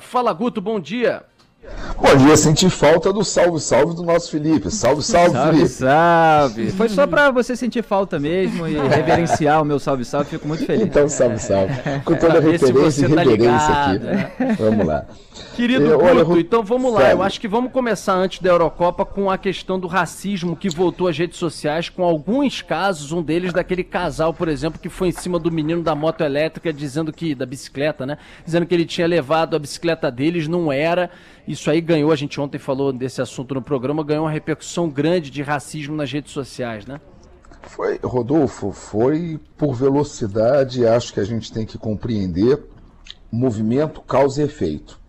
Fala Guto, bom dia. Bom dia, senti falta do salve, salve do nosso Felipe. Salve, salve, salve Felipe. Salve, Foi só para você sentir falta mesmo e reverenciar o meu salve, salve. Fico muito feliz. Então, salve, salve. Com toda a referência e tá reverência ligado, aqui. Né? Vamos lá. Querido eu, olha, Guto, então vamos lá. Eu acho que vamos começar antes da Eurocopa com a questão do racismo que voltou às redes sociais, com alguns casos, um deles daquele casal, por exemplo, que foi em cima do menino da moto elétrica, dizendo que, da bicicleta, né? Dizendo que ele tinha levado a bicicleta deles, não era. Isso aí ganhou, a gente ontem falou desse assunto no programa, ganhou uma repercussão grande de racismo nas redes sociais, né? Foi, Rodolfo, foi por velocidade, acho que a gente tem que compreender movimento, causa e efeito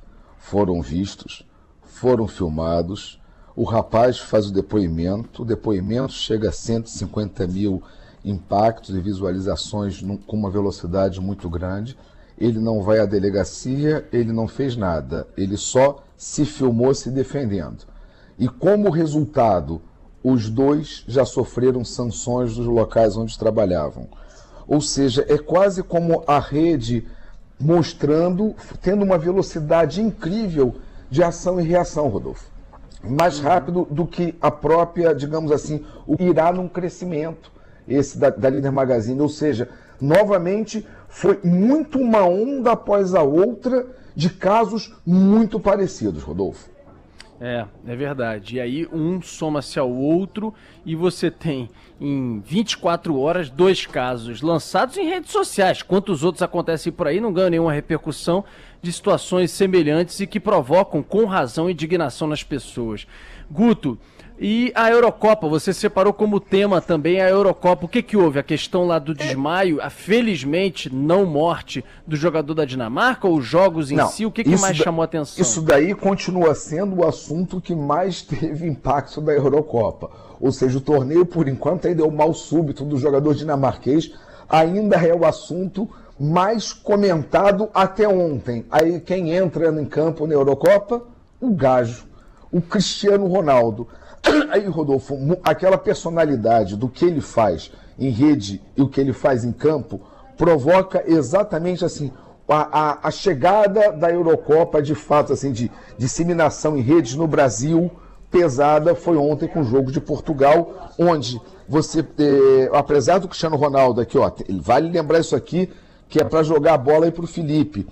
foram vistos, foram filmados. O rapaz faz o depoimento, o depoimento chega a 150 mil impactos e visualizações num, com uma velocidade muito grande. Ele não vai à delegacia, ele não fez nada, ele só se filmou se defendendo. E como resultado, os dois já sofreram sanções dos locais onde trabalhavam. Ou seja, é quase como a rede mostrando, tendo uma velocidade incrível de ação e reação, Rodolfo. Mais rápido do que a própria, digamos assim, o irá num crescimento, esse da, da Líder Magazine. Ou seja, novamente, foi muito uma onda após a outra de casos muito parecidos, Rodolfo. É, é verdade. E aí um soma-se ao outro e você tem em 24 horas dois casos lançados em redes sociais. Quantos outros acontecem por aí não ganham nenhuma repercussão de situações semelhantes e que provocam com razão indignação nas pessoas. Guto, e a Eurocopa, você separou como tema também a Eurocopa. O que que houve? A questão lá do desmaio, a felizmente não morte do jogador da Dinamarca ou os jogos em não, si? O que, que mais da, chamou a atenção? Isso daí continua sendo o assunto que mais teve impacto da Eurocopa. Ou seja, o torneio, por enquanto, ainda é o mal súbito do jogador dinamarquês, ainda é o assunto mais comentado até ontem. Aí quem entra em campo na Eurocopa? O Gajo, o Cristiano Ronaldo. Aí, Rodolfo, aquela personalidade do que ele faz em rede e o que ele faz em campo provoca exatamente assim a, a, a chegada da Eurocopa de fato assim de disseminação em redes no Brasil pesada. Foi ontem com o jogo de Portugal onde você eh, apesar do Cristiano Ronaldo aqui ó vale lembrar isso aqui que é para jogar a bola aí para o Felipe.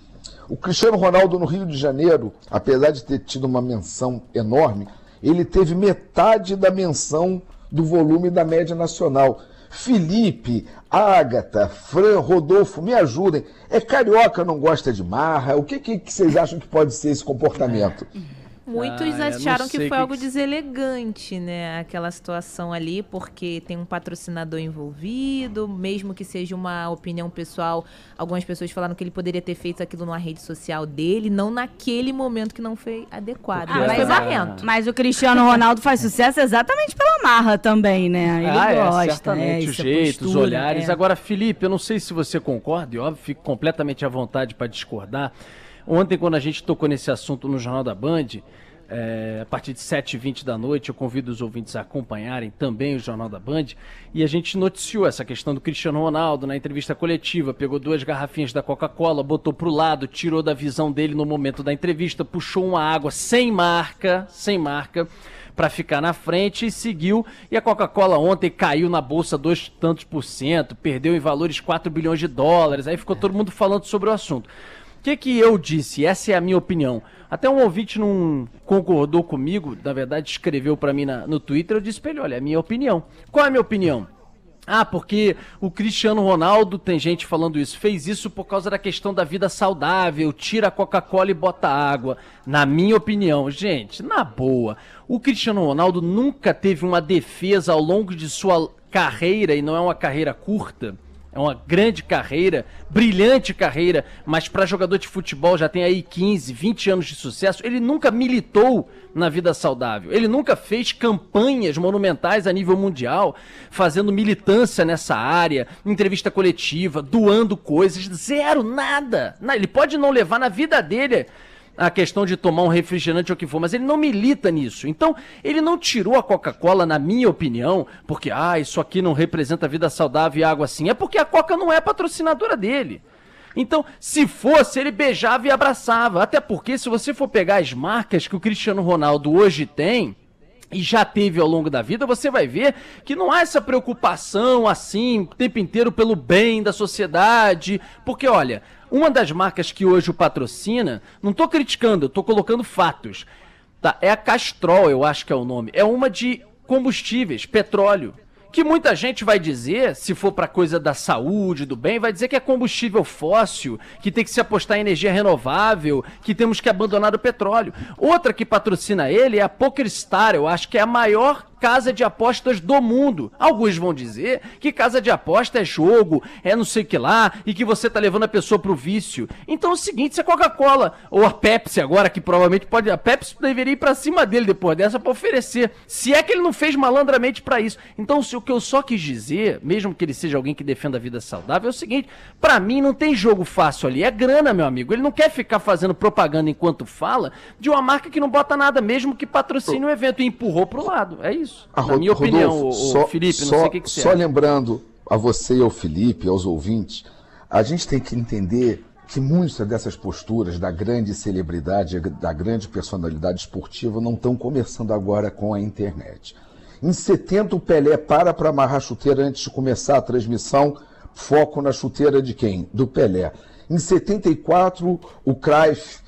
O Cristiano Ronaldo no Rio de Janeiro apesar de ter tido uma menção enorme ele teve metade da menção do volume da média nacional. Felipe, Ágata, Fran, Rodolfo, me ajudem. É carioca, não gosta de marra? O que, que, que vocês acham que pode ser esse comportamento? Muitos ah, acharam que foi que... algo deselegante, né? Aquela situação ali, porque tem um patrocinador envolvido, mesmo que seja uma opinião pessoal. Algumas pessoas falaram que ele poderia ter feito aquilo numa rede social dele, não naquele momento que não foi adequado. Ah, mas, foi mas o Cristiano Ronaldo faz sucesso exatamente pela marra também, né? Ele ah, é, gosta, é, certamente, né? o jeito, postura, os olhares. É. Agora, Felipe, eu não sei se você concorda, e óbvio, fico completamente à vontade para discordar. Ontem, quando a gente tocou nesse assunto no Jornal da Band, é, a partir de 7h20 da noite, eu convido os ouvintes a acompanharem também o Jornal da Band. E a gente noticiou essa questão do Cristiano Ronaldo na entrevista coletiva. Pegou duas garrafinhas da Coca-Cola, botou pro lado, tirou da visão dele no momento da entrevista, puxou uma água sem marca, sem marca, para ficar na frente e seguiu. E a Coca-Cola ontem caiu na bolsa dois tantos por cento, perdeu em valores 4 bilhões de dólares. Aí ficou todo mundo falando sobre o assunto que, que eu disse? Essa é a minha opinião. Até um ouvinte não concordou comigo, na verdade escreveu para mim na, no Twitter, eu disse pra ele, olha, é a minha opinião. Qual é a minha opinião? Ah, porque o Cristiano Ronaldo, tem gente falando isso, fez isso por causa da questão da vida saudável, tira a Coca-Cola e bota água. Na minha opinião, gente, na boa, o Cristiano Ronaldo nunca teve uma defesa ao longo de sua carreira, e não é uma carreira curta, é uma grande carreira, brilhante carreira, mas para jogador de futebol já tem aí 15, 20 anos de sucesso. Ele nunca militou na vida saudável. Ele nunca fez campanhas monumentais a nível mundial, fazendo militância nessa área, entrevista coletiva, doando coisas, zero, nada. Ele pode não levar na vida dele a questão de tomar um refrigerante ou o que for, mas ele não milita nisso. Então, ele não tirou a Coca-Cola, na minha opinião, porque, ah, isso aqui não representa vida saudável e água assim. É porque a Coca não é patrocinadora dele. Então, se fosse, ele beijava e abraçava. Até porque, se você for pegar as marcas que o Cristiano Ronaldo hoje tem, e já teve ao longo da vida, você vai ver que não há essa preocupação assim, o tempo inteiro pelo bem da sociedade. Porque, olha, uma das marcas que hoje o patrocina, não estou criticando, estou colocando fatos. Tá? É a Castrol, eu acho que é o nome. É uma de combustíveis, petróleo que muita gente vai dizer, se for para coisa da saúde, do bem, vai dizer que é combustível fóssil, que tem que se apostar em energia renovável, que temos que abandonar o petróleo. Outra que patrocina ele é a PokerStar, eu acho que é a maior casa de apostas do mundo. Alguns vão dizer que casa de aposta é jogo, é não sei o que lá, e que você tá levando a pessoa pro vício. Então é o seguinte, se a Coca-Cola, ou a Pepsi agora, que provavelmente pode. A Pepsi deveria ir pra cima dele depois dessa pra oferecer. Se é que ele não fez malandramente para isso. Então, se o que eu só quis dizer, mesmo que ele seja alguém que defenda a vida saudável, é o seguinte: para mim não tem jogo fácil ali. É grana, meu amigo. Ele não quer ficar fazendo propaganda enquanto fala de uma marca que não bota nada, mesmo que patrocine o evento e empurrou pro lado. É isso isso. Na minha Rodolfo, opinião, só, Felipe, não só, sei o que, que você Só lembrando a você e ao Felipe, aos ouvintes, a gente tem que entender que muitas dessas posturas da grande celebridade, da grande personalidade esportiva não estão começando agora com a internet. Em 70 o Pelé para para amarrar a chuteira antes de começar a transmissão, foco na chuteira de quem? Do Pelé. Em 74 o Cruyff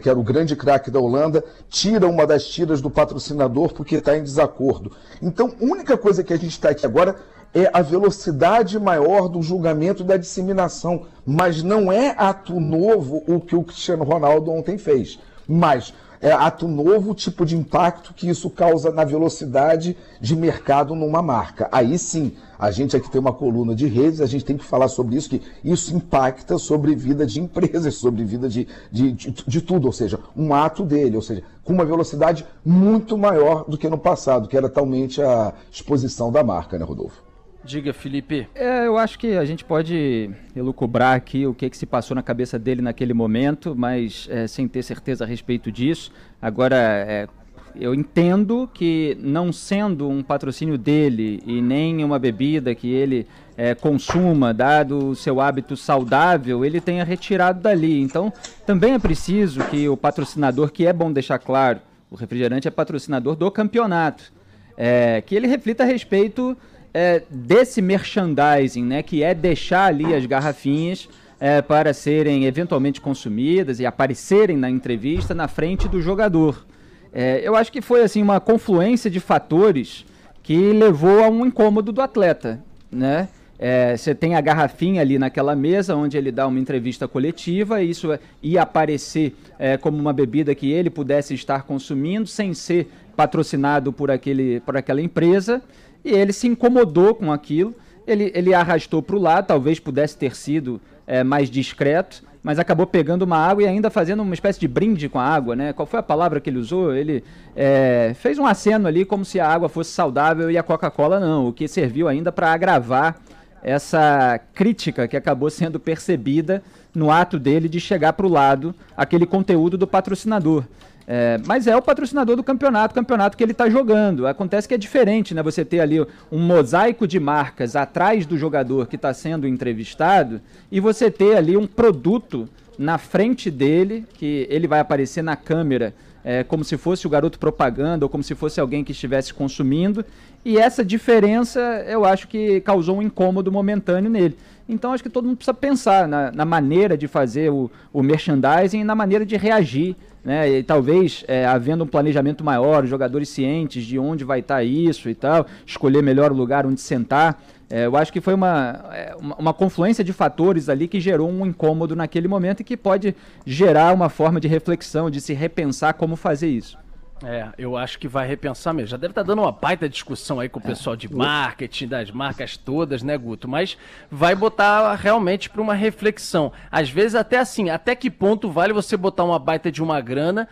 que era o grande craque da Holanda, tira uma das tiras do patrocinador porque está em desacordo. Então, a única coisa que a gente está aqui agora é a velocidade maior do julgamento e da disseminação, mas não é ato novo o que o Cristiano Ronaldo ontem fez. Mas é, ato novo tipo de impacto que isso causa na velocidade de mercado numa marca. Aí sim, a gente aqui tem uma coluna de redes, a gente tem que falar sobre isso, que isso impacta sobre vida de empresas, sobre vida de, de, de, de tudo, ou seja, um ato dele, ou seja, com uma velocidade muito maior do que no passado, que era talmente a exposição da marca, né, Rodolfo? Diga, Felipe. É, eu acho que a gente pode elucubrar aqui o que, que se passou na cabeça dele naquele momento, mas é, sem ter certeza a respeito disso. Agora, é, eu entendo que não sendo um patrocínio dele e nem uma bebida que ele é, consuma, dado o seu hábito saudável, ele tenha retirado dali. Então, também é preciso que o patrocinador, que é bom deixar claro, o refrigerante é patrocinador do campeonato, é, que ele reflita a respeito é, desse merchandising, né, que é deixar ali as garrafinhas é, para serem eventualmente consumidas e aparecerem na entrevista na frente do jogador. É, eu acho que foi assim uma confluência de fatores que levou a um incômodo do atleta, né? É, você tem a garrafinha ali naquela mesa onde ele dá uma entrevista coletiva, e isso ia aparecer é, como uma bebida que ele pudesse estar consumindo sem ser patrocinado por, aquele, por aquela empresa. E ele se incomodou com aquilo, ele, ele arrastou para o lado, talvez pudesse ter sido é, mais discreto, mas acabou pegando uma água e ainda fazendo uma espécie de brinde com a água, né? Qual foi a palavra que ele usou? Ele é, fez um aceno ali como se a água fosse saudável e a Coca-Cola não, o que serviu ainda para agravar essa crítica que acabou sendo percebida no ato dele de chegar para o lado aquele conteúdo do patrocinador. É, mas é o patrocinador do campeonato, campeonato que ele está jogando. Acontece que é diferente, né? Você ter ali um mosaico de marcas atrás do jogador que está sendo entrevistado e você ter ali um produto na frente dele, que ele vai aparecer na câmera é, como se fosse o garoto propaganda ou como se fosse alguém que estivesse consumindo. E essa diferença eu acho que causou um incômodo momentâneo nele. Então acho que todo mundo precisa pensar na, na maneira de fazer o, o merchandising e na maneira de reagir né? E talvez é, havendo um planejamento maior, os jogadores cientes de onde vai estar tá isso e tal, escolher melhor o lugar onde sentar. É, eu acho que foi uma, é, uma, uma, confluência de fatores ali que gerou um incômodo naquele momento e que pode gerar uma forma de reflexão, de se repensar como fazer isso. É, eu acho que vai repensar mesmo. Já deve estar tá dando uma baita discussão aí com o é. pessoal de marketing, das marcas todas, né, Guto? Mas vai botar realmente para uma reflexão. Às vezes, até assim, até que ponto vale você botar uma baita de uma grana,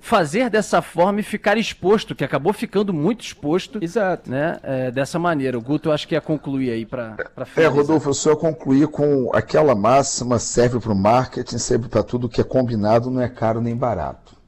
fazer dessa forma e ficar exposto, que acabou ficando muito exposto. Exato. Né, é, dessa maneira. O Guto, eu acho que ia concluir aí para É, Rodolfo, eu só concluir com aquela máxima: serve para o marketing, serve para tudo que é combinado, não é caro nem barato.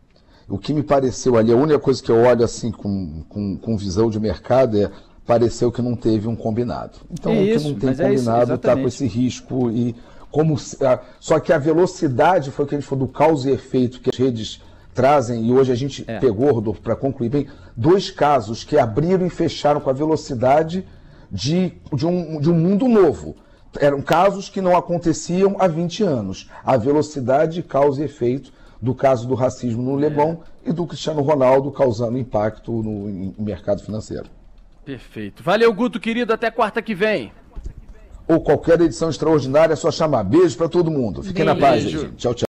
O que me pareceu ali, a única coisa que eu olho assim com, com, com visão de mercado é pareceu que não teve um combinado. Então, isso, o que não tem combinado está é com esse risco e como só que a velocidade foi o que a gente falou do causa e efeito que as redes trazem e hoje a gente é. pegou, Rodolfo, para concluir bem, dois casos que abriram e fecharam com a velocidade de, de, um, de um mundo novo. Eram casos que não aconteciam há 20 anos. A velocidade, causa e efeito do caso do racismo no Leblon é. e do Cristiano Ronaldo causando impacto no, no mercado financeiro. Perfeito. Valeu, Guto, querido. Até quarta que vem ou qualquer edição extraordinária, é só chamar. Beijo para todo mundo. Fiquem Beijo. na paz, gente. Tchau, tchau.